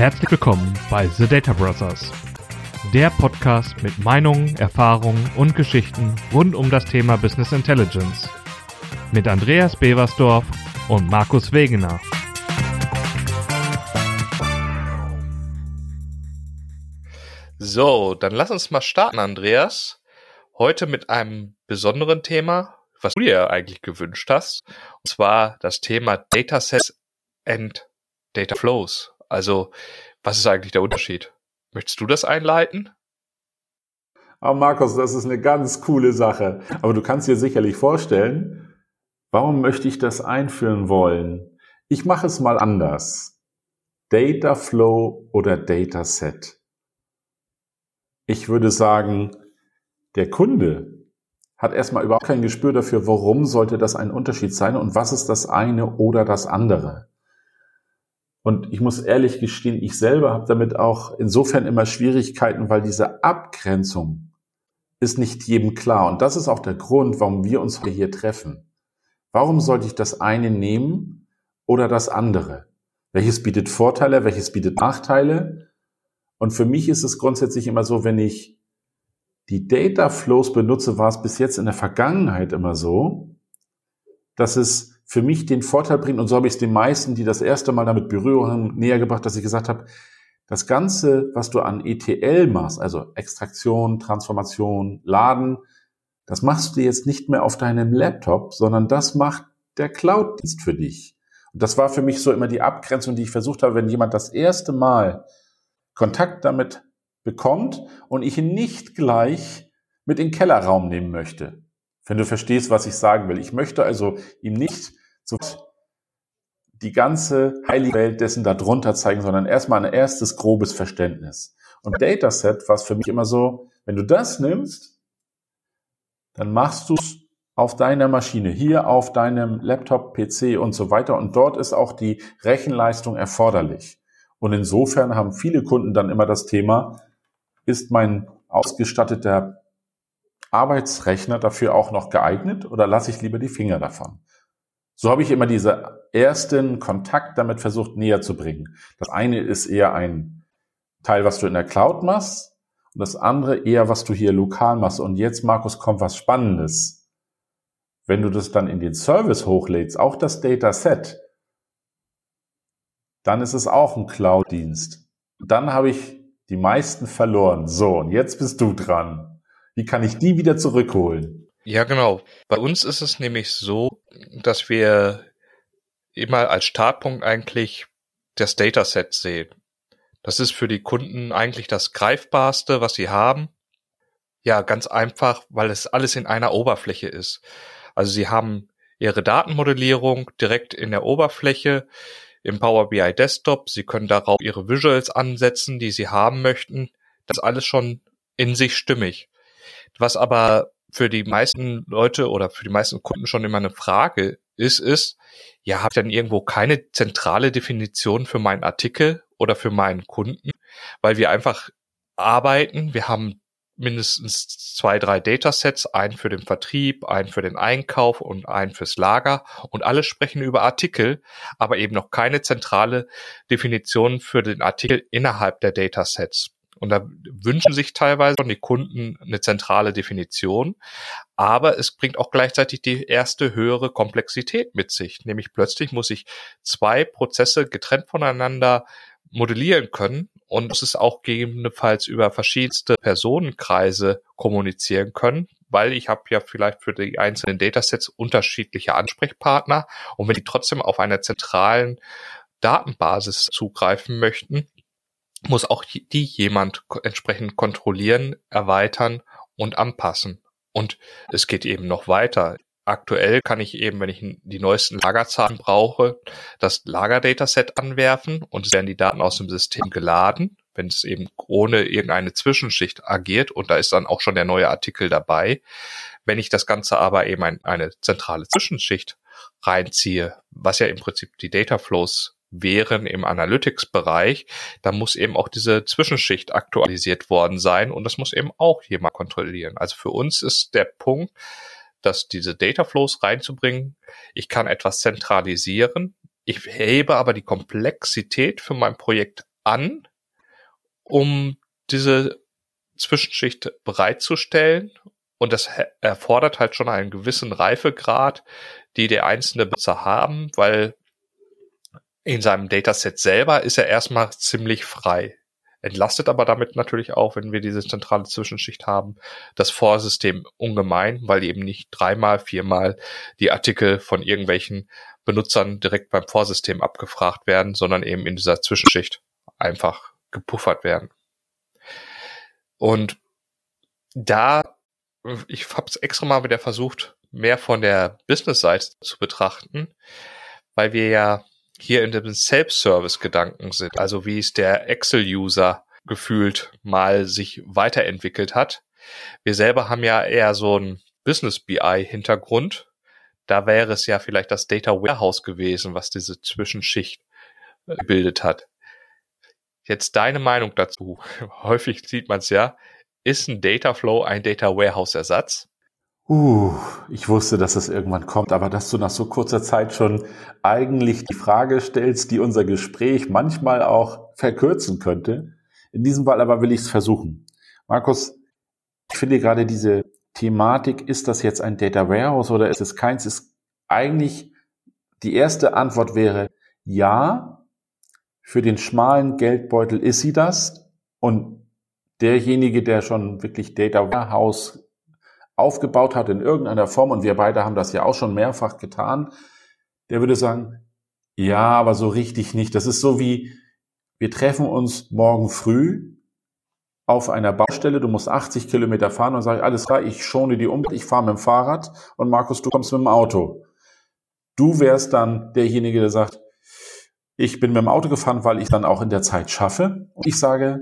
Herzlich willkommen bei The Data Brothers, der Podcast mit Meinungen, Erfahrungen und Geschichten rund um das Thema Business Intelligence. Mit Andreas Beversdorf und Markus Wegener. So, dann lass uns mal starten, Andreas. Heute mit einem besonderen Thema, was du dir eigentlich gewünscht hast. Und zwar das Thema Datasets and Data Flows. Also, was ist eigentlich der Unterschied? Möchtest du das einleiten? Aber Markus, das ist eine ganz coole Sache. Aber du kannst dir sicherlich vorstellen, warum möchte ich das einführen wollen? Ich mache es mal anders. Data Flow oder Data Set. Ich würde sagen, der Kunde hat erstmal überhaupt kein Gespür dafür, warum sollte das ein Unterschied sein und was ist das eine oder das andere. Und ich muss ehrlich gestehen, ich selber habe damit auch insofern immer Schwierigkeiten, weil diese Abgrenzung ist nicht jedem klar. Und das ist auch der Grund, warum wir uns hier treffen. Warum sollte ich das eine nehmen oder das andere? Welches bietet Vorteile, welches bietet Nachteile? Und für mich ist es grundsätzlich immer so, wenn ich die Data Flows benutze, war es bis jetzt in der Vergangenheit immer so, dass es für mich den Vorteil bringt, und so habe ich es den meisten, die das erste Mal damit Berührung näher gebracht, dass ich gesagt habe, das Ganze, was du an ETL machst, also Extraktion, Transformation, Laden, das machst du jetzt nicht mehr auf deinem Laptop, sondern das macht der Cloud-Dienst für dich. Und das war für mich so immer die Abgrenzung, die ich versucht habe, wenn jemand das erste Mal Kontakt damit bekommt und ich ihn nicht gleich mit in den Kellerraum nehmen möchte. Wenn du verstehst, was ich sagen will. Ich möchte also ihm nicht so die ganze heilige Welt dessen darunter zeigen, sondern erstmal ein erstes grobes Verständnis. Und Dataset war es für mich immer so, wenn du das nimmst, dann machst du es auf deiner Maschine, hier auf deinem Laptop, PC und so weiter. Und dort ist auch die Rechenleistung erforderlich. Und insofern haben viele Kunden dann immer das Thema, ist mein ausgestatteter Arbeitsrechner dafür auch noch geeignet oder lasse ich lieber die Finger davon? So habe ich immer diese ersten Kontakt damit versucht näher zu bringen. Das eine ist eher ein Teil, was du in der Cloud machst und das andere eher, was du hier lokal machst. Und jetzt, Markus, kommt was Spannendes. Wenn du das dann in den Service hochlädst, auch das Dataset, dann ist es auch ein Cloud-Dienst. Dann habe ich die meisten verloren. So, und jetzt bist du dran. Wie kann ich die wieder zurückholen? Ja, genau. Bei uns ist es nämlich so, dass wir immer als Startpunkt eigentlich das Dataset sehen. Das ist für die Kunden eigentlich das greifbarste, was sie haben. Ja, ganz einfach, weil es alles in einer Oberfläche ist. Also sie haben ihre Datenmodellierung direkt in der Oberfläche im Power BI Desktop. Sie können darauf ihre Visuals ansetzen, die sie haben möchten. Das ist alles schon in sich stimmig. Was aber für die meisten Leute oder für die meisten Kunden schon immer eine Frage ist, ist, ja, habe ich denn irgendwo keine zentrale Definition für meinen Artikel oder für meinen Kunden, weil wir einfach arbeiten. Wir haben mindestens zwei, drei Datasets, einen für den Vertrieb, einen für den Einkauf und einen fürs Lager und alle sprechen über Artikel, aber eben noch keine zentrale Definition für den Artikel innerhalb der Datasets. Und da wünschen sich teilweise die Kunden eine zentrale Definition. Aber es bringt auch gleichzeitig die erste höhere Komplexität mit sich. Nämlich plötzlich muss ich zwei Prozesse getrennt voneinander modellieren können und es ist auch gegebenenfalls über verschiedenste Personenkreise kommunizieren können, weil ich habe ja vielleicht für die einzelnen Datasets unterschiedliche Ansprechpartner und wenn die trotzdem auf einer zentralen Datenbasis zugreifen möchten, muss auch die jemand entsprechend kontrollieren, erweitern und anpassen. Und es geht eben noch weiter. Aktuell kann ich eben, wenn ich die neuesten Lagerzahlen brauche, das Lagerdataset anwerfen und es werden die Daten aus dem System geladen, wenn es eben ohne irgendeine Zwischenschicht agiert und da ist dann auch schon der neue Artikel dabei. Wenn ich das Ganze aber eben ein, eine zentrale Zwischenschicht reinziehe, was ja im Prinzip die Data Flows wären im Analytics-Bereich, da muss eben auch diese Zwischenschicht aktualisiert worden sein und das muss eben auch jemand kontrollieren. Also für uns ist der Punkt, dass diese Data Flows reinzubringen, ich kann etwas zentralisieren, ich hebe aber die Komplexität für mein Projekt an, um diese Zwischenschicht bereitzustellen. Und das erfordert halt schon einen gewissen Reifegrad, die der einzelne Benutzer haben, weil in seinem Dataset selber ist er erstmal ziemlich frei. Entlastet aber damit natürlich auch, wenn wir diese zentrale Zwischenschicht haben, das Vorsystem ungemein, weil eben nicht dreimal, viermal die Artikel von irgendwelchen Benutzern direkt beim Vorsystem abgefragt werden, sondern eben in dieser Zwischenschicht einfach gepuffert werden. Und da, ich habe es extra mal wieder versucht, mehr von der Business-Seite zu betrachten, weil wir ja hier in dem Self-Service-Gedanken sind, also wie es der Excel-User gefühlt mal sich weiterentwickelt hat. Wir selber haben ja eher so ein Business-BI-Hintergrund. Da wäre es ja vielleicht das Data Warehouse gewesen, was diese Zwischenschicht äh, gebildet hat. Jetzt deine Meinung dazu. Häufig sieht man es ja. Ist ein Data Flow ein Data Warehouse Ersatz? Uh, ich wusste, dass es irgendwann kommt, aber dass du nach so kurzer Zeit schon eigentlich die Frage stellst, die unser Gespräch manchmal auch verkürzen könnte. In diesem Fall aber will ich es versuchen. Markus, ich finde gerade diese Thematik, ist das jetzt ein Data Warehouse oder ist es keins, ist eigentlich die erste Antwort wäre ja, für den schmalen Geldbeutel ist sie das und derjenige, der schon wirklich Data Warehouse aufgebaut hat in irgendeiner Form, und wir beide haben das ja auch schon mehrfach getan, der würde sagen, ja, aber so richtig nicht. Das ist so wie, wir treffen uns morgen früh auf einer Baustelle, du musst 80 Kilometer fahren und sage, alles klar, ich schone die um, ich fahre mit dem Fahrrad und Markus, du kommst mit dem Auto. Du wärst dann derjenige, der sagt, ich bin mit dem Auto gefahren, weil ich dann auch in der Zeit schaffe. Und ich sage,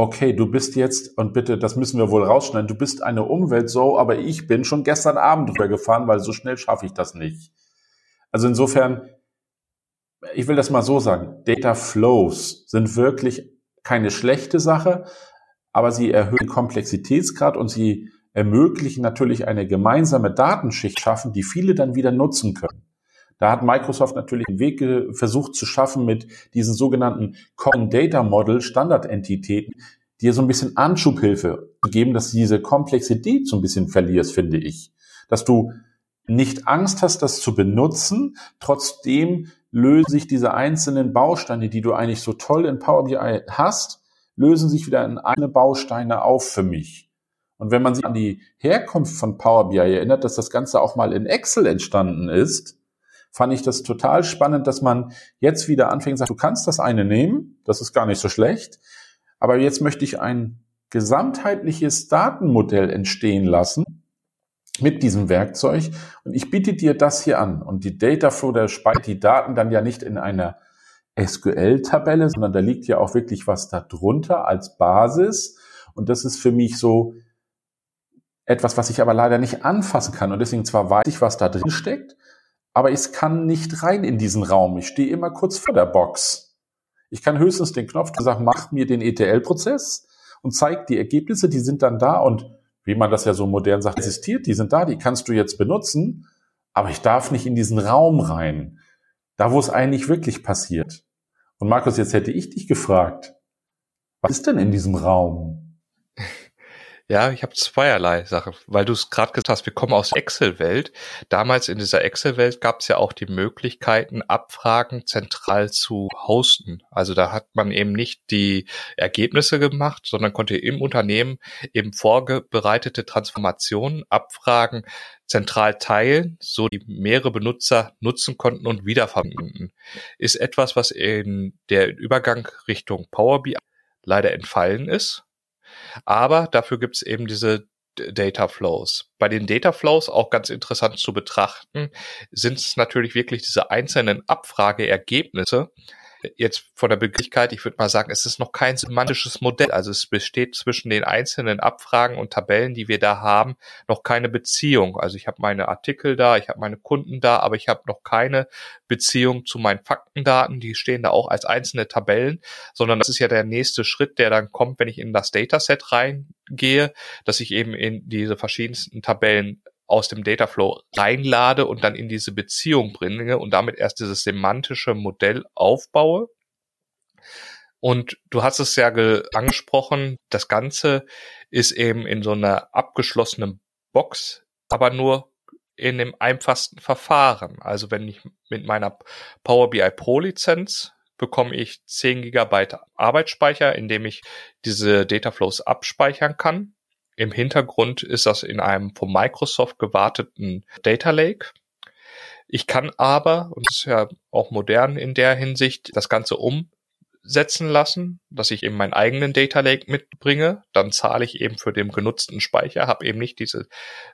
okay, du bist jetzt, und bitte, das müssen wir wohl rausschneiden, du bist eine Umwelt so, aber ich bin schon gestern Abend drüber gefahren, weil so schnell schaffe ich das nicht. Also insofern, ich will das mal so sagen, Data Flows sind wirklich keine schlechte Sache, aber sie erhöhen Komplexitätsgrad und sie ermöglichen natürlich eine gemeinsame Datenschicht schaffen, die viele dann wieder nutzen können. Da hat Microsoft natürlich einen Weg versucht zu schaffen mit diesen sogenannten Common Data Model Standardentitäten, dir so ein bisschen Anschubhilfe zu geben, dass du diese Komplexität so ein bisschen verlierst, finde ich. Dass du nicht Angst hast, das zu benutzen, trotzdem lösen sich diese einzelnen Bausteine, die du eigentlich so toll in Power BI hast, lösen sich wieder in eine Bausteine auf für mich. Und wenn man sich an die Herkunft von Power BI erinnert, dass das Ganze auch mal in Excel entstanden ist, fand ich das total spannend, dass man jetzt wieder anfängt, sagt, du kannst das eine nehmen, das ist gar nicht so schlecht, aber jetzt möchte ich ein gesamtheitliches Datenmodell entstehen lassen mit diesem Werkzeug und ich biete dir das hier an. Und die Data Flow, der speichert die Daten dann ja nicht in einer SQL-Tabelle, sondern da liegt ja auch wirklich was darunter als Basis. Und das ist für mich so etwas, was ich aber leider nicht anfassen kann. Und deswegen zwar weiß ich, was da drin steckt, aber ich kann nicht rein in diesen Raum. Ich stehe immer kurz vor der Box. Ich kann höchstens den Knopf sagen, mach mir den ETL-Prozess und zeig die Ergebnisse, die sind dann da und wie man das ja so modern sagt, existiert, die sind da, die kannst du jetzt benutzen, aber ich darf nicht in diesen Raum rein, da wo es eigentlich wirklich passiert. Und Markus, jetzt hätte ich dich gefragt, was ist denn in diesem Raum? Ja, ich habe zweierlei Sachen, weil du es gerade gesagt hast, wir kommen aus Excel-Welt. Damals in dieser Excel-Welt gab es ja auch die Möglichkeiten, Abfragen zentral zu hosten. Also da hat man eben nicht die Ergebnisse gemacht, sondern konnte im Unternehmen eben vorbereitete Transformationen, Abfragen zentral teilen, so die mehrere Benutzer nutzen konnten und wiederverwenden. Ist etwas, was in der Übergang Richtung Power BI leider entfallen ist aber dafür gibt es eben diese Data Flows. Bei den Data Flows auch ganz interessant zu betrachten, sind es natürlich wirklich diese einzelnen Abfrageergebnisse, jetzt von der Begrifflichkeit, ich würde mal sagen, es ist noch kein semantisches Modell. Also es besteht zwischen den einzelnen Abfragen und Tabellen, die wir da haben, noch keine Beziehung. Also ich habe meine Artikel da, ich habe meine Kunden da, aber ich habe noch keine Beziehung zu meinen Faktendaten. Die stehen da auch als einzelne Tabellen, sondern das ist ja der nächste Schritt, der dann kommt, wenn ich in das Dataset reingehe, dass ich eben in diese verschiedensten Tabellen aus dem Dataflow reinlade und dann in diese Beziehung bringe und damit erst dieses semantische Modell aufbaue. Und du hast es ja angesprochen, das Ganze ist eben in so einer abgeschlossenen Box, aber nur in dem einfachsten Verfahren. Also wenn ich mit meiner Power BI Pro Lizenz bekomme ich 10 Gigabyte Arbeitsspeicher, indem ich diese Dataflows abspeichern kann. Im Hintergrund ist das in einem von Microsoft gewarteten Data Lake. Ich kann aber, und das ist ja auch modern in der Hinsicht, das Ganze umsetzen lassen, dass ich eben meinen eigenen Data Lake mitbringe. Dann zahle ich eben für den genutzten Speicher, habe eben nicht diese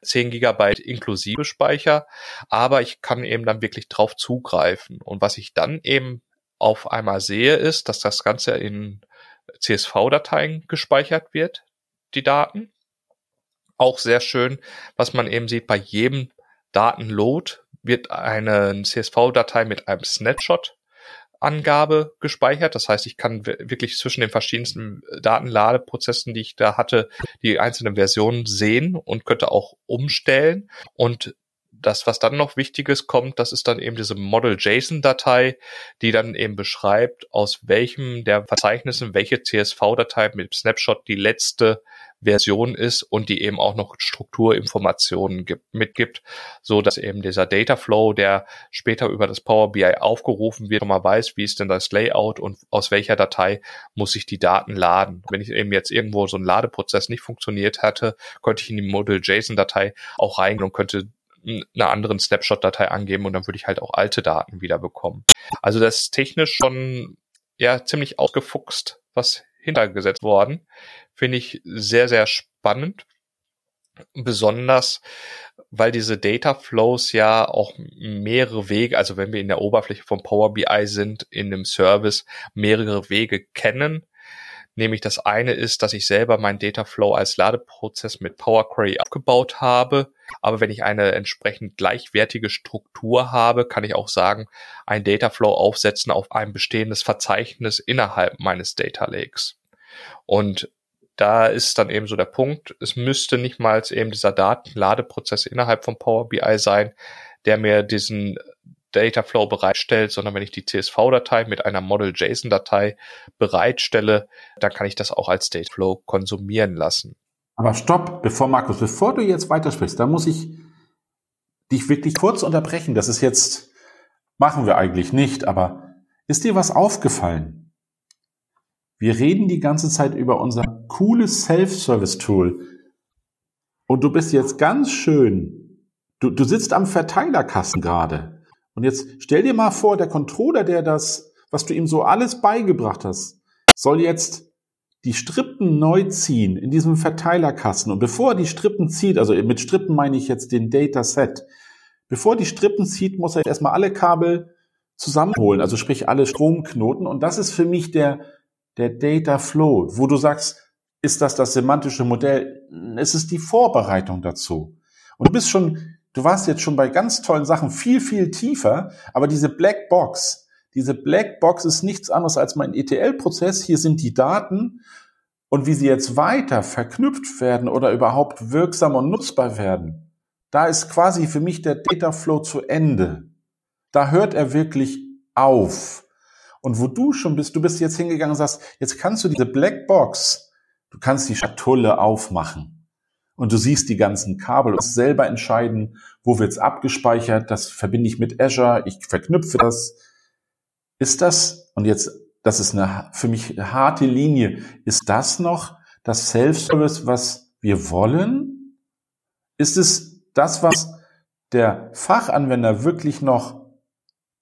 10 Gigabyte inklusive Speicher, aber ich kann eben dann wirklich drauf zugreifen. Und was ich dann eben auf einmal sehe, ist, dass das Ganze in CSV-Dateien gespeichert wird, die Daten. Auch sehr schön, was man eben sieht, bei jedem Datenload wird eine CSV-Datei mit einem Snapshot Angabe gespeichert. Das heißt, ich kann wirklich zwischen den verschiedensten Datenladeprozessen, die ich da hatte, die einzelnen Versionen sehen und könnte auch umstellen. Und das, was dann noch Wichtiges kommt, das ist dann eben diese Model-JSON-Datei, die dann eben beschreibt, aus welchem der Verzeichnissen welche CSV-Datei mit Snapshot die letzte Version ist und die eben auch noch Strukturinformationen gibt, mitgibt, so dass eben dieser Data Flow, der später über das Power BI aufgerufen wird, mal weiß, wie ist denn das Layout und aus welcher Datei muss ich die Daten laden. Wenn ich eben jetzt irgendwo so ein Ladeprozess nicht funktioniert hatte, konnte ich in die Model JSON Datei auch reingehen und könnte einer anderen Snapshot-Datei angeben und dann würde ich halt auch alte Daten wieder bekommen. Also das ist technisch schon ja ziemlich ausgefuchst, was hintergesetzt worden. Finde ich sehr, sehr spannend. Besonders, weil diese Data Flows ja auch mehrere Wege, also wenn wir in der Oberfläche von Power BI sind, in dem Service mehrere Wege kennen, Nämlich das eine ist, dass ich selber meinen Dataflow als Ladeprozess mit Power Query abgebaut habe. Aber wenn ich eine entsprechend gleichwertige Struktur habe, kann ich auch sagen, ein Dataflow aufsetzen auf ein bestehendes Verzeichnis innerhalb meines Data Lakes. Und da ist dann eben so der Punkt, es müsste nicht mal eben dieser Datenladeprozess innerhalb von Power BI sein, der mir diesen Dataflow bereitstellt, sondern wenn ich die CSV-Datei mit einer Model-JSON-Datei bereitstelle, dann kann ich das auch als Dataflow konsumieren lassen. Aber stopp, bevor Markus, bevor du jetzt weitersprichst, da muss ich dich wirklich kurz unterbrechen. Das ist jetzt, machen wir eigentlich nicht, aber ist dir was aufgefallen? Wir reden die ganze Zeit über unser cooles Self-Service-Tool. Und du bist jetzt ganz schön, du, du sitzt am Verteilerkasten gerade. Und jetzt stell dir mal vor, der Controller, der das, was du ihm so alles beigebracht hast, soll jetzt die Strippen neu ziehen in diesem Verteilerkasten. Und bevor er die Strippen zieht, also mit Strippen meine ich jetzt den Dataset, bevor die Strippen zieht, muss er erstmal alle Kabel zusammenholen, also sprich alle Stromknoten. Und das ist für mich der, der Data Flow, wo du sagst, ist das das semantische Modell? Es ist die Vorbereitung dazu. Und du bist schon Du warst jetzt schon bei ganz tollen Sachen viel, viel tiefer, aber diese Black Box, diese Black Box ist nichts anderes als mein ETL-Prozess. Hier sind die Daten und wie sie jetzt weiter verknüpft werden oder überhaupt wirksam und nutzbar werden. Da ist quasi für mich der Data Flow zu Ende. Da hört er wirklich auf. Und wo du schon bist, du bist jetzt hingegangen und sagst, jetzt kannst du diese Black Box, du kannst die Schatulle aufmachen und du siehst die ganzen Kabel und selber entscheiden, wo wird's abgespeichert, das verbinde ich mit Azure, ich verknüpfe das. Ist das, und jetzt, das ist eine für mich eine harte Linie, ist das noch das Self-Service, was wir wollen? Ist es das, was der Fachanwender wirklich noch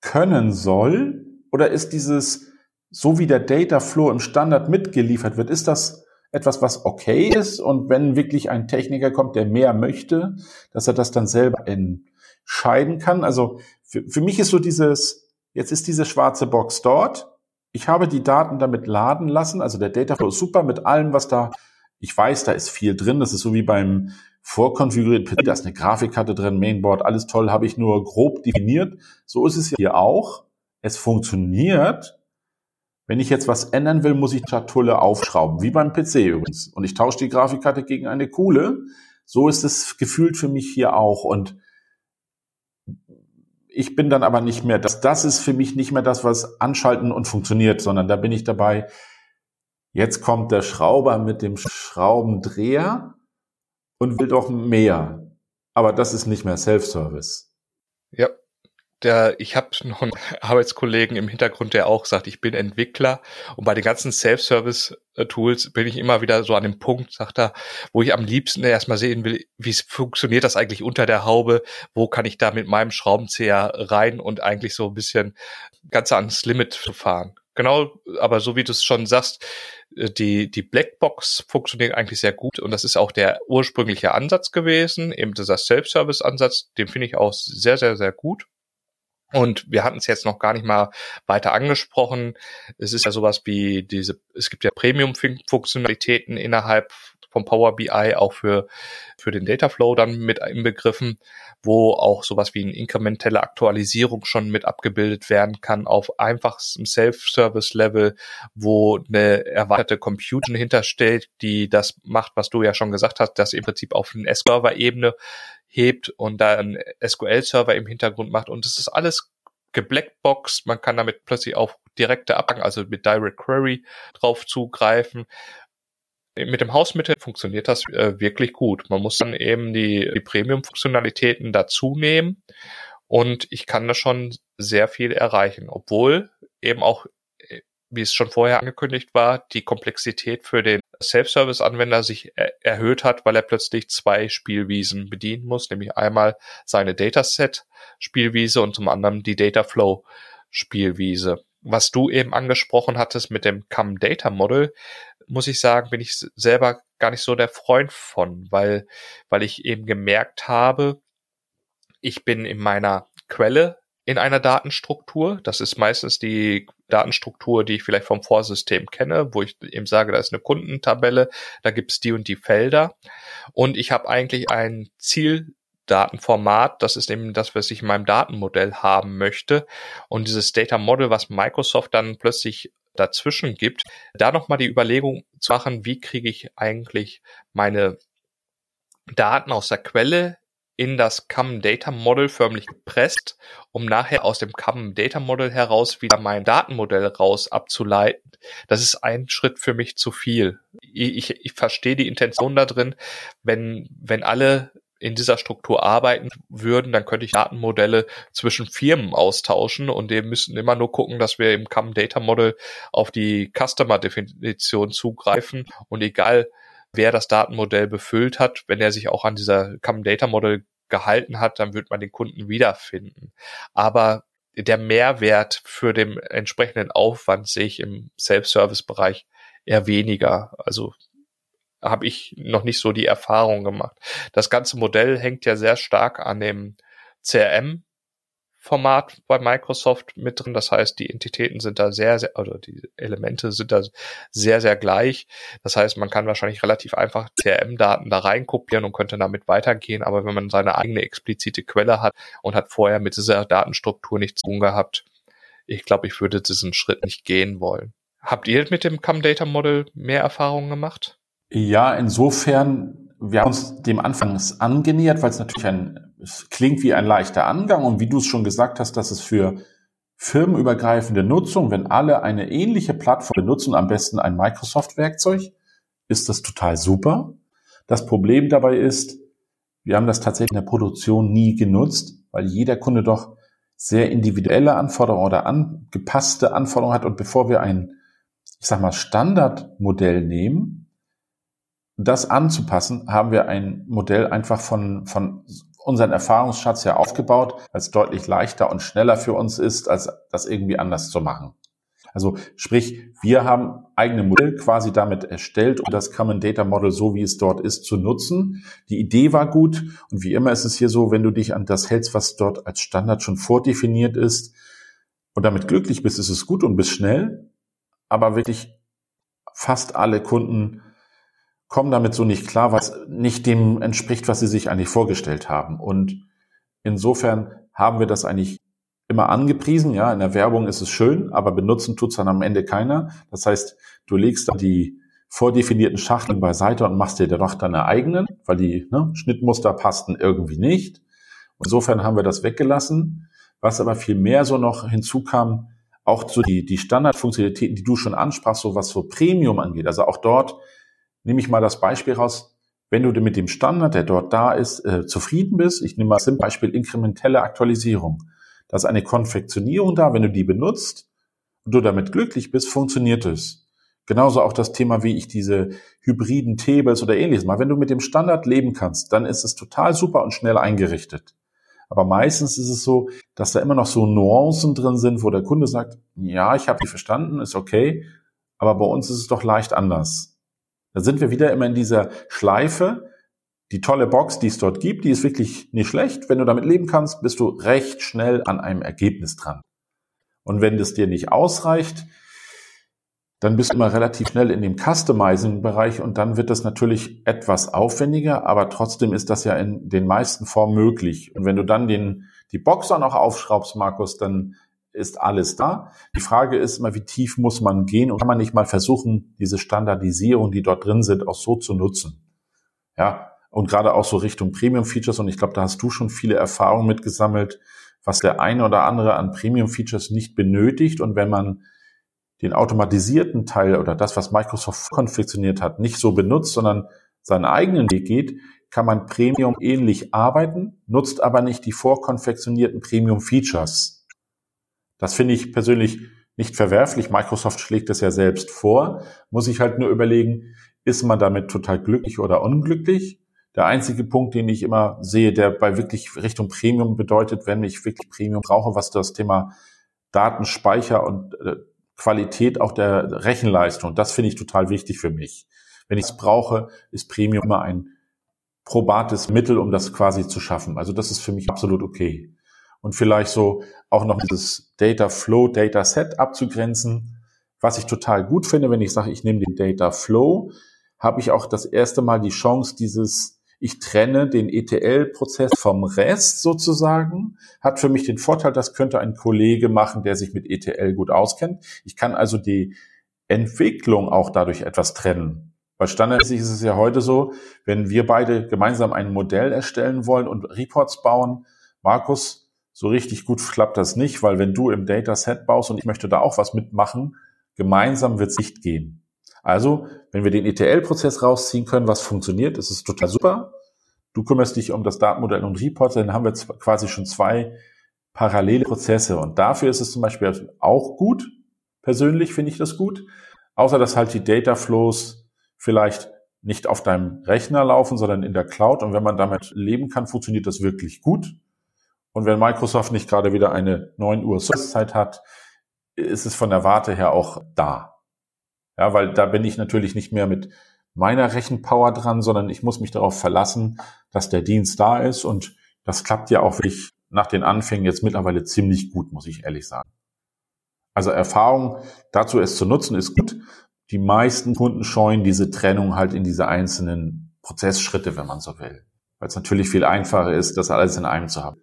können soll? Oder ist dieses, so wie der Data Flow im Standard mitgeliefert wird, ist das etwas, was okay ist und wenn wirklich ein Techniker kommt, der mehr möchte, dass er das dann selber entscheiden kann. Also für, für mich ist so dieses, jetzt ist diese schwarze Box dort. Ich habe die Daten damit laden lassen, also der Dataflow ist super mit allem, was da, ich weiß, da ist viel drin. Das ist so wie beim vorkonfigurierten PC, da ist eine Grafikkarte drin, Mainboard, alles toll, habe ich nur grob definiert. So ist es hier auch. Es funktioniert, wenn ich jetzt was ändern will, muss ich die Schatulle aufschrauben, wie beim PC übrigens. Und ich tausche die Grafikkarte gegen eine coole. So ist es gefühlt für mich hier auch. Und ich bin dann aber nicht mehr, das, das ist für mich nicht mehr das, was anschalten und funktioniert, sondern da bin ich dabei, Jetzt kommt der Schrauber mit dem Schraubendreher und will doch mehr. Aber das ist nicht mehr Self-Service. Der, ich habe noch einen Arbeitskollegen im Hintergrund, der auch sagt, ich bin Entwickler und bei den ganzen Self-Service-Tools bin ich immer wieder so an dem Punkt, sagt er, wo ich am liebsten erstmal sehen will, wie funktioniert das eigentlich unter der Haube, wo kann ich da mit meinem Schraubenzieher rein und eigentlich so ein bisschen ganz ans Limit fahren. Genau, aber so wie du es schon sagst, äh, die, die Blackbox funktioniert eigentlich sehr gut und das ist auch der ursprüngliche Ansatz gewesen, eben dieser Self-Service-Ansatz, den finde ich auch sehr, sehr, sehr gut. Und wir hatten es jetzt noch gar nicht mal weiter angesprochen. Es ist ja sowas wie diese, es gibt ja Premium-Funktionalitäten innerhalb vom Power BI auch für, für den Dataflow dann mit inbegriffen, wo auch sowas wie eine inkrementelle Aktualisierung schon mit abgebildet werden kann auf einfachstem Self-Service-Level, wo eine erweiterte Computing hinterstellt, die das macht, was du ja schon gesagt hast, das im Prinzip auf eine S-Server-Ebene hebt und da einen SQL-Server im Hintergrund macht. Und das ist alles geblackboxed. Man kann damit plötzlich auf direkte Abgang, also mit Direct Query drauf zugreifen. Mit dem Hausmittel funktioniert das äh, wirklich gut. Man muss dann eben die, die Premium-Funktionalitäten dazu nehmen und ich kann da schon sehr viel erreichen, obwohl eben auch, äh, wie es schon vorher angekündigt war, die Komplexität für den Self-Service-Anwender sich er erhöht hat, weil er plötzlich zwei Spielwiesen bedienen muss, nämlich einmal seine Dataset-Spielwiese und zum anderen die Dataflow-Spielwiese. Was du eben angesprochen hattest mit dem CAM Data Model, muss ich sagen, bin ich selber gar nicht so der Freund von, weil, weil ich eben gemerkt habe, ich bin in meiner Quelle in einer Datenstruktur. Das ist meistens die Datenstruktur, die ich vielleicht vom Vorsystem kenne, wo ich eben sage, da ist eine Kundentabelle, da gibt's die und die Felder. Und ich habe eigentlich ein Zieldatenformat, das ist eben das, was ich in meinem Datenmodell haben möchte. Und dieses Data Model, was Microsoft dann plötzlich dazwischen gibt, da nochmal die Überlegung zu machen, wie kriege ich eigentlich meine Daten aus der Quelle in das Common Data Model förmlich gepresst, um nachher aus dem Common Data Model heraus wieder mein Datenmodell raus abzuleiten. Das ist ein Schritt für mich zu viel. Ich, ich, ich verstehe die Intention da drin, wenn, wenn alle in dieser Struktur arbeiten würden, dann könnte ich Datenmodelle zwischen Firmen austauschen und wir müssen immer nur gucken, dass wir im Common Data Model auf die Customer Definition zugreifen und egal wer das Datenmodell befüllt hat. Wenn er sich auch an dieser Common Data Model gehalten hat, dann wird man den Kunden wiederfinden. Aber der Mehrwert für den entsprechenden Aufwand sehe ich im Self-Service-Bereich eher weniger. Also habe ich noch nicht so die Erfahrung gemacht. Das ganze Modell hängt ja sehr stark an dem CRM Format bei Microsoft mit drin. Das heißt, die Entitäten sind da sehr, sehr, oder die Elemente sind da sehr, sehr gleich. Das heißt, man kann wahrscheinlich relativ einfach CRM-Daten da reinkopieren und könnte damit weitergehen. Aber wenn man seine eigene explizite Quelle hat und hat vorher mit dieser Datenstruktur nichts zu tun gehabt, ich glaube, ich würde diesen Schritt nicht gehen wollen. Habt ihr mit dem CAM Data Model mehr Erfahrungen gemacht? Ja, insofern, wir haben uns dem anfangs angenähert, weil es natürlich ein es klingt wie ein leichter Angang und wie du es schon gesagt hast, dass es für firmenübergreifende Nutzung, wenn alle eine ähnliche Plattform benutzen, am besten ein Microsoft-Werkzeug, ist das total super. Das Problem dabei ist, wir haben das tatsächlich in der Produktion nie genutzt, weil jeder Kunde doch sehr individuelle Anforderungen oder angepasste Anforderungen hat. Und bevor wir ein, ich sag mal, Standardmodell nehmen, das anzupassen, haben wir ein Modell einfach von, von unseren Erfahrungsschatz ja aufgebaut, als deutlich leichter und schneller für uns ist, als das irgendwie anders zu machen. Also sprich, wir haben eigene Modelle quasi damit erstellt, um das Common Data Model so wie es dort ist zu nutzen. Die Idee war gut und wie immer ist es hier so, wenn du dich an das hältst, was dort als Standard schon vordefiniert ist und damit glücklich bist, ist es gut und bist schnell. Aber wirklich fast alle Kunden kommen damit so nicht klar, was nicht dem entspricht, was sie sich eigentlich vorgestellt haben. Und insofern haben wir das eigentlich immer angepriesen. Ja, in der Werbung ist es schön, aber benutzen tut's dann am Ende keiner. Das heißt, du legst dann die vordefinierten Schachteln beiseite und machst dir doch deine eigenen, weil die ne, Schnittmuster passten irgendwie nicht. Insofern haben wir das weggelassen. Was aber viel mehr so noch hinzukam, auch so die, die Standardfunktionalitäten, die du schon ansprachst, so was so Premium angeht. Also auch dort nehme ich mal das Beispiel raus, wenn du mit dem Standard, der dort da ist, äh, zufrieden bist. Ich nehme mal zum Beispiel inkrementelle Aktualisierung. Da ist eine Konfektionierung da, wenn du die benutzt und du damit glücklich bist, funktioniert es. Genauso auch das Thema, wie ich diese hybriden Tables oder ähnliches mal. Wenn du mit dem Standard leben kannst, dann ist es total super und schnell eingerichtet. Aber meistens ist es so, dass da immer noch so Nuancen drin sind, wo der Kunde sagt, ja, ich habe die verstanden, ist okay, aber bei uns ist es doch leicht anders. Da sind wir wieder immer in dieser Schleife. Die tolle Box, die es dort gibt, die ist wirklich nicht schlecht. Wenn du damit leben kannst, bist du recht schnell an einem Ergebnis dran. Und wenn das dir nicht ausreicht, dann bist du immer relativ schnell in dem Customizing-Bereich und dann wird das natürlich etwas aufwendiger, aber trotzdem ist das ja in den meisten Formen möglich. Und wenn du dann den, die Box auch noch aufschraubst, Markus, dann ist alles da. Die Frage ist immer, wie tief muss man gehen und kann man nicht mal versuchen, diese Standardisierung, die dort drin sind, auch so zu nutzen. Ja, und gerade auch so Richtung Premium-Features und ich glaube, da hast du schon viele Erfahrungen mitgesammelt, was der eine oder andere an Premium-Features nicht benötigt und wenn man den automatisierten Teil oder das, was Microsoft konfektioniert hat, nicht so benutzt, sondern seinen eigenen Weg geht, kann man Premium ähnlich arbeiten, nutzt aber nicht die vorkonfektionierten Premium Features. Das finde ich persönlich nicht verwerflich. Microsoft schlägt es ja selbst vor. Muss ich halt nur überlegen, ist man damit total glücklich oder unglücklich? Der einzige Punkt, den ich immer sehe, der bei wirklich Richtung Premium bedeutet, wenn ich wirklich Premium brauche, was das Thema Datenspeicher und äh, Qualität auch der Rechenleistung. Das finde ich total wichtig für mich. Wenn ich es brauche, ist Premium immer ein probates Mittel, um das quasi zu schaffen. Also das ist für mich absolut okay. Und vielleicht so auch noch dieses Data Flow, Data Set abzugrenzen. Was ich total gut finde, wenn ich sage, ich nehme den Data Flow, habe ich auch das erste Mal die Chance, dieses ich trenne den ETL-Prozess vom Rest sozusagen. Hat für mich den Vorteil, das könnte ein Kollege machen, der sich mit ETL gut auskennt. Ich kann also die Entwicklung auch dadurch etwas trennen. Weil standardmäßig ist es ja heute so, wenn wir beide gemeinsam ein Modell erstellen wollen und Reports bauen, Markus, so richtig gut klappt das nicht, weil wenn du im Dataset baust und ich möchte da auch was mitmachen, gemeinsam wird es nicht gehen. Also, wenn wir den ETL-Prozess rausziehen können, was funktioniert, ist es total super. Du kümmerst dich um das Datenmodell und Report, dann haben wir quasi schon zwei parallele Prozesse. Und dafür ist es zum Beispiel auch gut. Persönlich finde ich das gut. Außer dass halt die Data Flows vielleicht nicht auf deinem Rechner laufen, sondern in der Cloud. Und wenn man damit leben kann, funktioniert das wirklich gut. Und wenn Microsoft nicht gerade wieder eine 9 Uhr Servicezeit hat, ist es von der Warte her auch da. Ja, weil da bin ich natürlich nicht mehr mit meiner Rechenpower dran, sondern ich muss mich darauf verlassen, dass der Dienst da ist und das klappt ja auch wirklich nach den Anfängen jetzt mittlerweile ziemlich gut, muss ich ehrlich sagen. Also Erfahrung dazu es zu nutzen ist gut. Die meisten Kunden scheuen diese Trennung halt in diese einzelnen Prozessschritte, wenn man so will. Weil es natürlich viel einfacher ist, das alles in einem zu haben.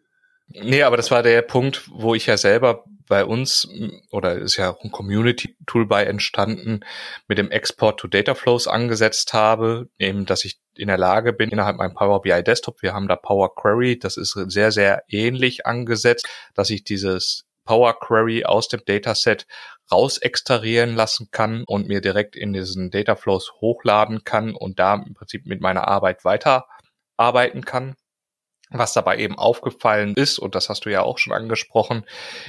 Nee, aber das war der Punkt, wo ich ja selber bei uns, oder ist ja auch ein Community-Tool bei entstanden, mit dem Export to Data Flows angesetzt habe, eben, dass ich in der Lage bin, innerhalb meinem Power BI Desktop, wir haben da Power Query, das ist sehr, sehr ähnlich angesetzt, dass ich dieses Power Query aus dem Dataset raus extrahieren lassen kann und mir direkt in diesen Data Flows hochladen kann und da im Prinzip mit meiner Arbeit weiterarbeiten kann. Was dabei eben aufgefallen ist, und das hast du ja auch schon angesprochen,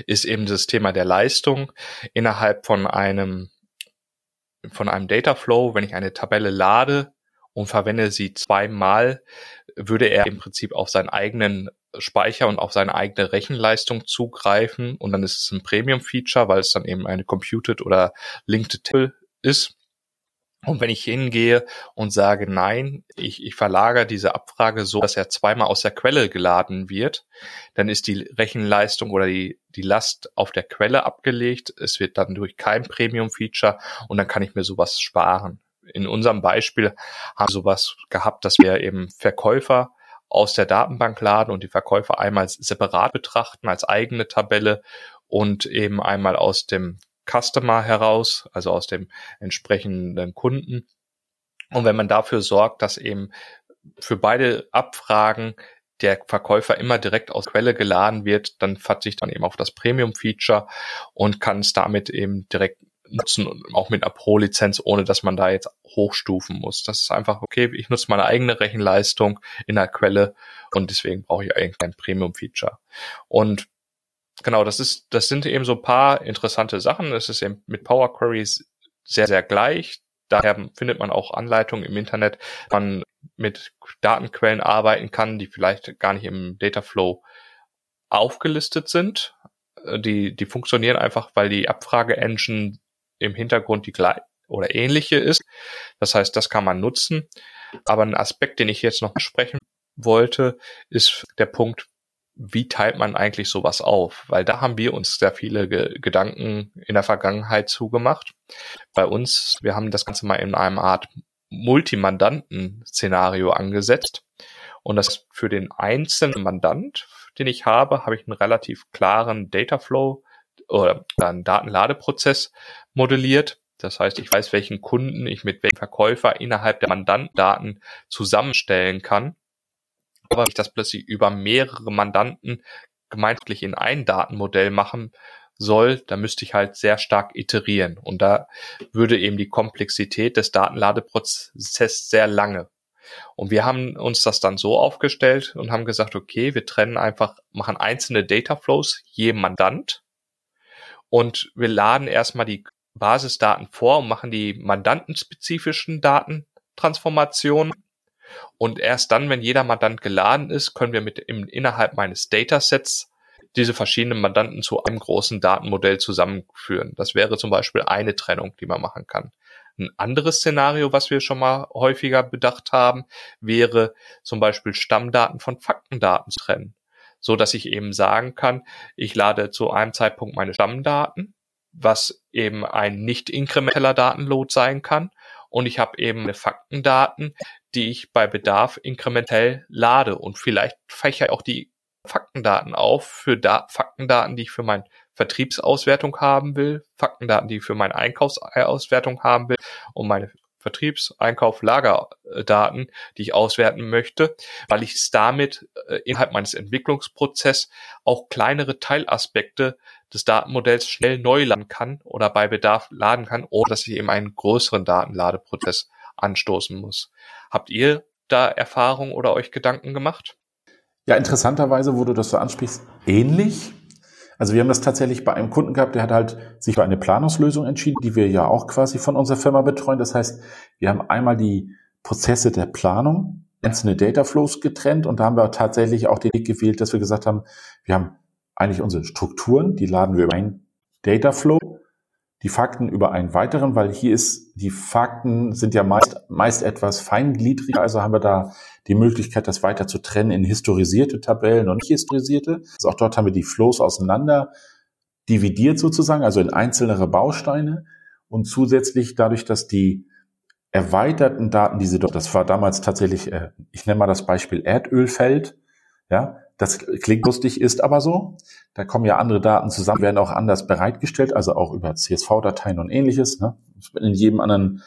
ist eben das Thema der Leistung innerhalb von einem, von einem Dataflow. Wenn ich eine Tabelle lade und verwende sie zweimal, würde er im Prinzip auf seinen eigenen Speicher und auf seine eigene Rechenleistung zugreifen. Und dann ist es ein Premium-Feature, weil es dann eben eine Computed oder Linked Table ist. Und wenn ich hingehe und sage, nein, ich, ich verlagere diese Abfrage so, dass er zweimal aus der Quelle geladen wird, dann ist die Rechenleistung oder die, die Last auf der Quelle abgelegt. Es wird dann durch kein Premium-Feature und dann kann ich mir sowas sparen. In unserem Beispiel haben wir sowas gehabt, dass wir eben Verkäufer aus der Datenbank laden und die Verkäufer einmal separat betrachten als eigene Tabelle und eben einmal aus dem Customer heraus, also aus dem entsprechenden Kunden. Und wenn man dafür sorgt, dass eben für beide Abfragen der Verkäufer immer direkt aus Quelle geladen wird, dann verzichtet man eben auf das Premium-Feature und kann es damit eben direkt nutzen und auch mit einer Pro-Lizenz, ohne dass man da jetzt hochstufen muss. Das ist einfach, okay, ich nutze meine eigene Rechenleistung in der Quelle und deswegen brauche ich eigentlich kein Premium-Feature. Und genau, das ist, das sind eben so ein paar interessante Sachen. Es ist eben mit Power Queries sehr, sehr gleich. Daher findet man auch Anleitungen im Internet, man mit Datenquellen arbeiten kann, die vielleicht gar nicht im Dataflow aufgelistet sind. Die, die funktionieren einfach, weil die Abfrage-Engine im Hintergrund die gleich oder ähnliche ist. Das heißt, das kann man nutzen. Aber ein Aspekt, den ich jetzt noch sprechen wollte, ist der Punkt, wie teilt man eigentlich sowas auf? Weil da haben wir uns sehr viele Ge Gedanken in der Vergangenheit zugemacht. Bei uns, wir haben das Ganze mal in einem Art Multimandanten-Szenario angesetzt. Und das für den einzelnen Mandant, den ich habe, habe ich einen relativ klaren Dataflow oder einen Datenladeprozess modelliert. Das heißt, ich weiß, welchen Kunden ich mit welchem Verkäufer innerhalb der Mandantdaten zusammenstellen kann. Aber ich das plötzlich über mehrere Mandanten gemeinschaftlich in ein Datenmodell machen soll, da müsste ich halt sehr stark iterieren. Und da würde eben die Komplexität des Datenladeprozesses sehr lange. Und wir haben uns das dann so aufgestellt und haben gesagt, okay, wir trennen einfach, machen einzelne Dataflows je Mandant und wir laden erstmal die Basisdaten vor und machen die mandantenspezifischen Datentransformationen. Und erst dann, wenn jeder Mandant geladen ist, können wir mit im, innerhalb meines Datasets diese verschiedenen Mandanten zu einem großen Datenmodell zusammenführen. Das wäre zum Beispiel eine Trennung, die man machen kann. Ein anderes Szenario, was wir schon mal häufiger bedacht haben, wäre zum Beispiel Stammdaten von Faktendaten zu trennen so dass ich eben sagen kann, ich lade zu einem Zeitpunkt meine Stammdaten, was eben ein nicht inkrementeller Datenload sein kann. Und ich habe eben eine Faktendaten, die ich bei Bedarf inkrementell lade. Und vielleicht fächer auch die Faktendaten auf für da Faktendaten, die ich für meine Vertriebsauswertung haben will, Faktendaten, die ich für meine Einkaufsauswertung haben will und meine Vertriebs-, Einkauf-, Lagerdaten, die ich auswerten möchte, weil ich es damit äh, innerhalb meines Entwicklungsprozesses auch kleinere Teilaspekte des Datenmodells schnell neu laden kann oder bei Bedarf laden kann, ohne dass ich eben einen größeren Datenladeprozess anstoßen muss. Habt ihr da Erfahrung oder euch Gedanken gemacht? Ja, interessanterweise, wo du das so ansprichst, ähnlich. Also wir haben das tatsächlich bei einem Kunden gehabt, der hat halt sich für eine Planungslösung entschieden, die wir ja auch quasi von unserer Firma betreuen. Das heißt, wir haben einmal die Prozesse der Planung, einzelne Dataflows getrennt und da haben wir tatsächlich auch den Weg gewählt, dass wir gesagt haben, wir haben eigentlich unsere Strukturen, die laden wir über ein Dataflow, die Fakten über einen weiteren, weil hier ist, die Fakten sind ja meist, meist etwas feingliedriger, also haben wir da die Möglichkeit, das weiter zu trennen in historisierte Tabellen und nicht historisierte. Also auch dort haben wir die Flows auseinander dividiert sozusagen, also in einzelnere Bausteine und zusätzlich dadurch, dass die erweiterten Daten, die sie dort, das war damals tatsächlich, äh, ich nenne mal das Beispiel Erdölfeld, ja, das klingt lustig, ist aber so. Da kommen ja andere Daten zusammen, werden auch anders bereitgestellt, also auch über CSV-Dateien und ähnliches. Ne? In jedem anderen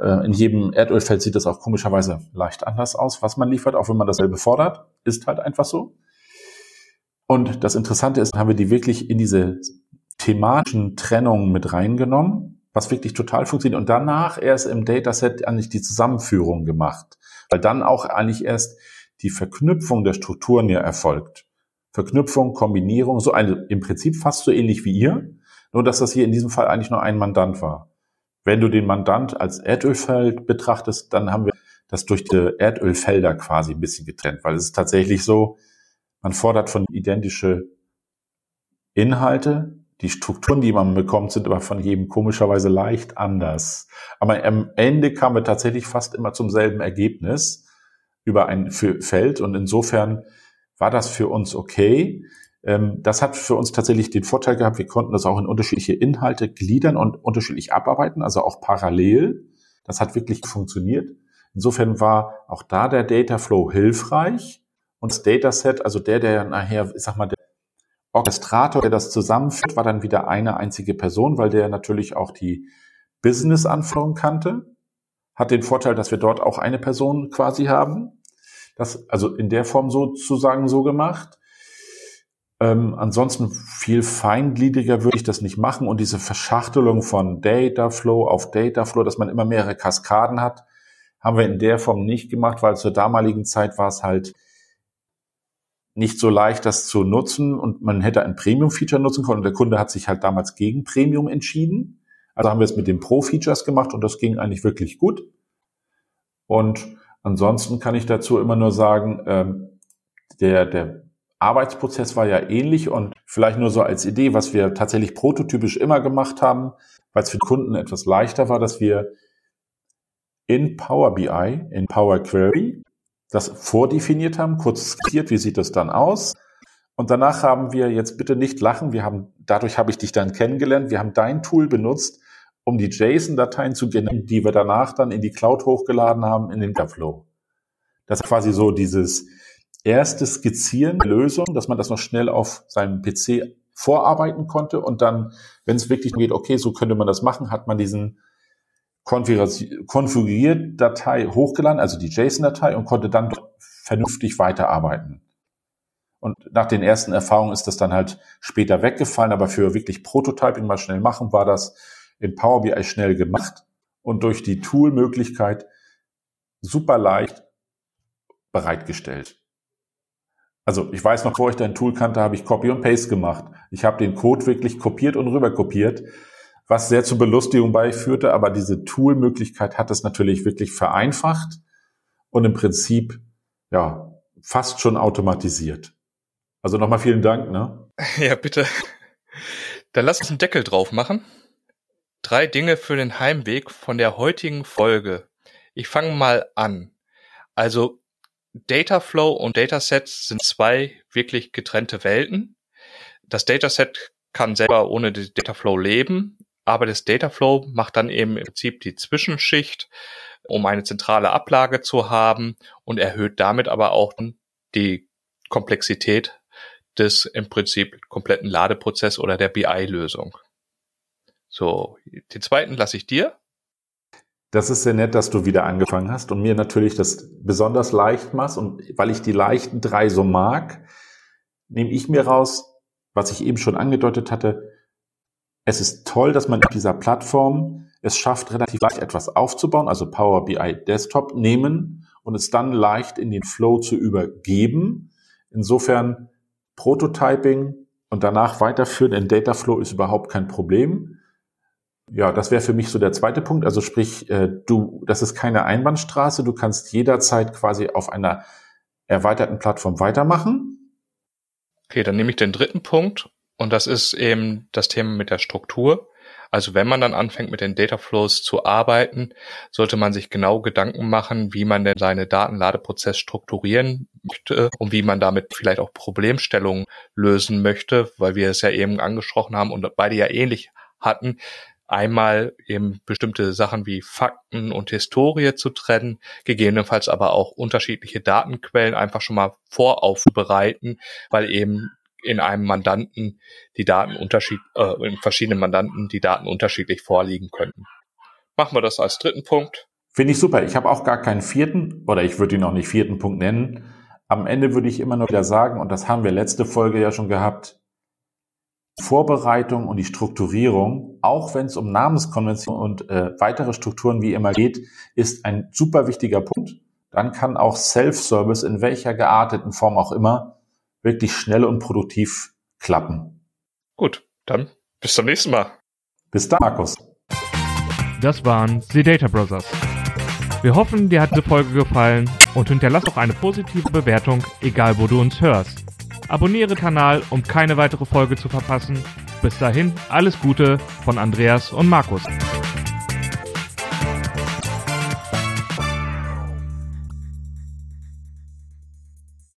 äh, in jedem Erdölfeld sieht das auch komischerweise leicht anders aus, was man liefert, auch wenn man dasselbe fordert. Ist halt einfach so. Und das Interessante ist, haben wir die wirklich in diese thematischen Trennungen mit reingenommen, was wirklich total funktioniert. Und danach erst im Dataset eigentlich die Zusammenführung gemacht. Weil dann auch eigentlich erst die Verknüpfung der Strukturen ja erfolgt. Verknüpfung, Kombinierung, so eine, im Prinzip fast so ähnlich wie ihr, nur dass das hier in diesem Fall eigentlich nur ein Mandant war. Wenn du den Mandant als Erdölfeld betrachtest, dann haben wir das durch die Erdölfelder quasi ein bisschen getrennt, weil es ist tatsächlich so, man fordert von identische Inhalte, die Strukturen, die man bekommt, sind aber von jedem komischerweise leicht anders. Aber am Ende kamen wir tatsächlich fast immer zum selben Ergebnis über ein Feld und insofern war das für uns okay. Ähm, das hat für uns tatsächlich den Vorteil gehabt, wir konnten das auch in unterschiedliche Inhalte gliedern und unterschiedlich abarbeiten, also auch parallel. Das hat wirklich funktioniert. Insofern war auch da der Data Flow hilfreich und das Dataset, also der, der nachher, ich sag mal, der Orchestrator, der das zusammenführt, war dann wieder eine einzige Person, weil der natürlich auch die Business-Anforderungen kannte. Hat den Vorteil, dass wir dort auch eine Person quasi haben. Das, also in der Form sozusagen so gemacht. Ähm, ansonsten viel feingliedriger würde ich das nicht machen und diese Verschachtelung von Dataflow auf Dataflow, dass man immer mehrere Kaskaden hat, haben wir in der Form nicht gemacht, weil zur damaligen Zeit war es halt nicht so leicht, das zu nutzen und man hätte ein Premium-Feature nutzen können und der Kunde hat sich halt damals gegen Premium entschieden. Also haben wir es mit den Pro-Features gemacht und das ging eigentlich wirklich gut. Und ansonsten kann ich dazu immer nur sagen, ähm, der, der Arbeitsprozess war ja ähnlich und vielleicht nur so als Idee, was wir tatsächlich prototypisch immer gemacht haben, weil es für Kunden etwas leichter war, dass wir in Power BI, in Power Query, das vordefiniert haben, kurz skizziert, wie sieht das dann aus. Und danach haben wir, jetzt bitte nicht lachen, wir haben, dadurch habe ich dich dann kennengelernt, wir haben dein Tool benutzt, um die JSON-Dateien zu generieren, die wir danach dann in die Cloud hochgeladen haben, in den Gaflow. Das ist quasi so dieses erste Skizzieren der Lösung, dass man das noch schnell auf seinem PC vorarbeiten konnte und dann, wenn es wirklich geht, okay, so könnte man das machen, hat man diesen konfiguriert Datei hochgeladen, also die JSON-Datei und konnte dann vernünftig weiterarbeiten. Und nach den ersten Erfahrungen ist das dann halt später weggefallen, aber für wirklich Prototyping mal schnell machen, war das in Power BI schnell gemacht und durch die Tool-Möglichkeit super leicht bereitgestellt. Also ich weiß noch, bevor ich dein Tool kannte, habe ich Copy und Paste gemacht. Ich habe den Code wirklich kopiert und rüber kopiert was sehr zur Belustigung beiführte, aber diese Tool-Möglichkeit hat es natürlich wirklich vereinfacht und im Prinzip ja fast schon automatisiert. Also nochmal vielen Dank, ne? Ja, bitte. Dann lass uns einen Deckel drauf machen. Drei Dinge für den Heimweg von der heutigen Folge. Ich fange mal an. Also Dataflow und Datasets sind zwei wirklich getrennte Welten. Das Dataset kann selber ohne Dataflow leben, aber das Dataflow macht dann eben im Prinzip die Zwischenschicht, um eine zentrale Ablage zu haben und erhöht damit aber auch die Komplexität des im Prinzip kompletten Ladeprozess oder der BI-Lösung. So, den zweiten lasse ich dir. Das ist sehr nett, dass du wieder angefangen hast und mir natürlich das besonders leicht machst. Und weil ich die leichten drei so mag, nehme ich mir raus, was ich eben schon angedeutet hatte, es ist toll, dass man in dieser Plattform es schafft, relativ leicht etwas aufzubauen, also Power BI Desktop nehmen und es dann leicht in den Flow zu übergeben. Insofern Prototyping und danach weiterführen in Dataflow ist überhaupt kein Problem. Ja, das wäre für mich so der zweite Punkt. Also sprich, äh, du, das ist keine Einbahnstraße. Du kannst jederzeit quasi auf einer erweiterten Plattform weitermachen. Okay, dann nehme ich den dritten Punkt und das ist eben das Thema mit der Struktur. Also wenn man dann anfängt mit den Data Flows zu arbeiten, sollte man sich genau Gedanken machen, wie man denn seine Datenladeprozess strukturieren möchte und wie man damit vielleicht auch Problemstellungen lösen möchte, weil wir es ja eben angesprochen haben und beide ja ähnlich hatten. Einmal eben bestimmte Sachen wie Fakten und Historie zu trennen, gegebenenfalls aber auch unterschiedliche Datenquellen einfach schon mal voraufbereiten, weil eben in einem Mandanten die Daten unterschied, äh, in verschiedenen Mandanten die Daten unterschiedlich vorliegen könnten. Machen wir das als dritten Punkt. Finde ich super. Ich habe auch gar keinen vierten, oder ich würde ihn auch nicht vierten Punkt nennen. Am Ende würde ich immer nur wieder sagen, und das haben wir letzte Folge ja schon gehabt, Vorbereitung und die Strukturierung, auch wenn es um Namenskonvention und äh, weitere Strukturen wie immer geht, ist ein super wichtiger Punkt. Dann kann auch Self-Service in welcher gearteten Form auch immer wirklich schnell und produktiv klappen. Gut, dann bis zum nächsten Mal. Bis dann, Markus. Das waren The Data Brothers. Wir hoffen, dir hat diese Folge gefallen und hinterlass auch eine positive Bewertung, egal wo du uns hörst. Abonniere Kanal, um keine weitere Folge zu verpassen. Bis dahin, alles Gute von Andreas und Markus.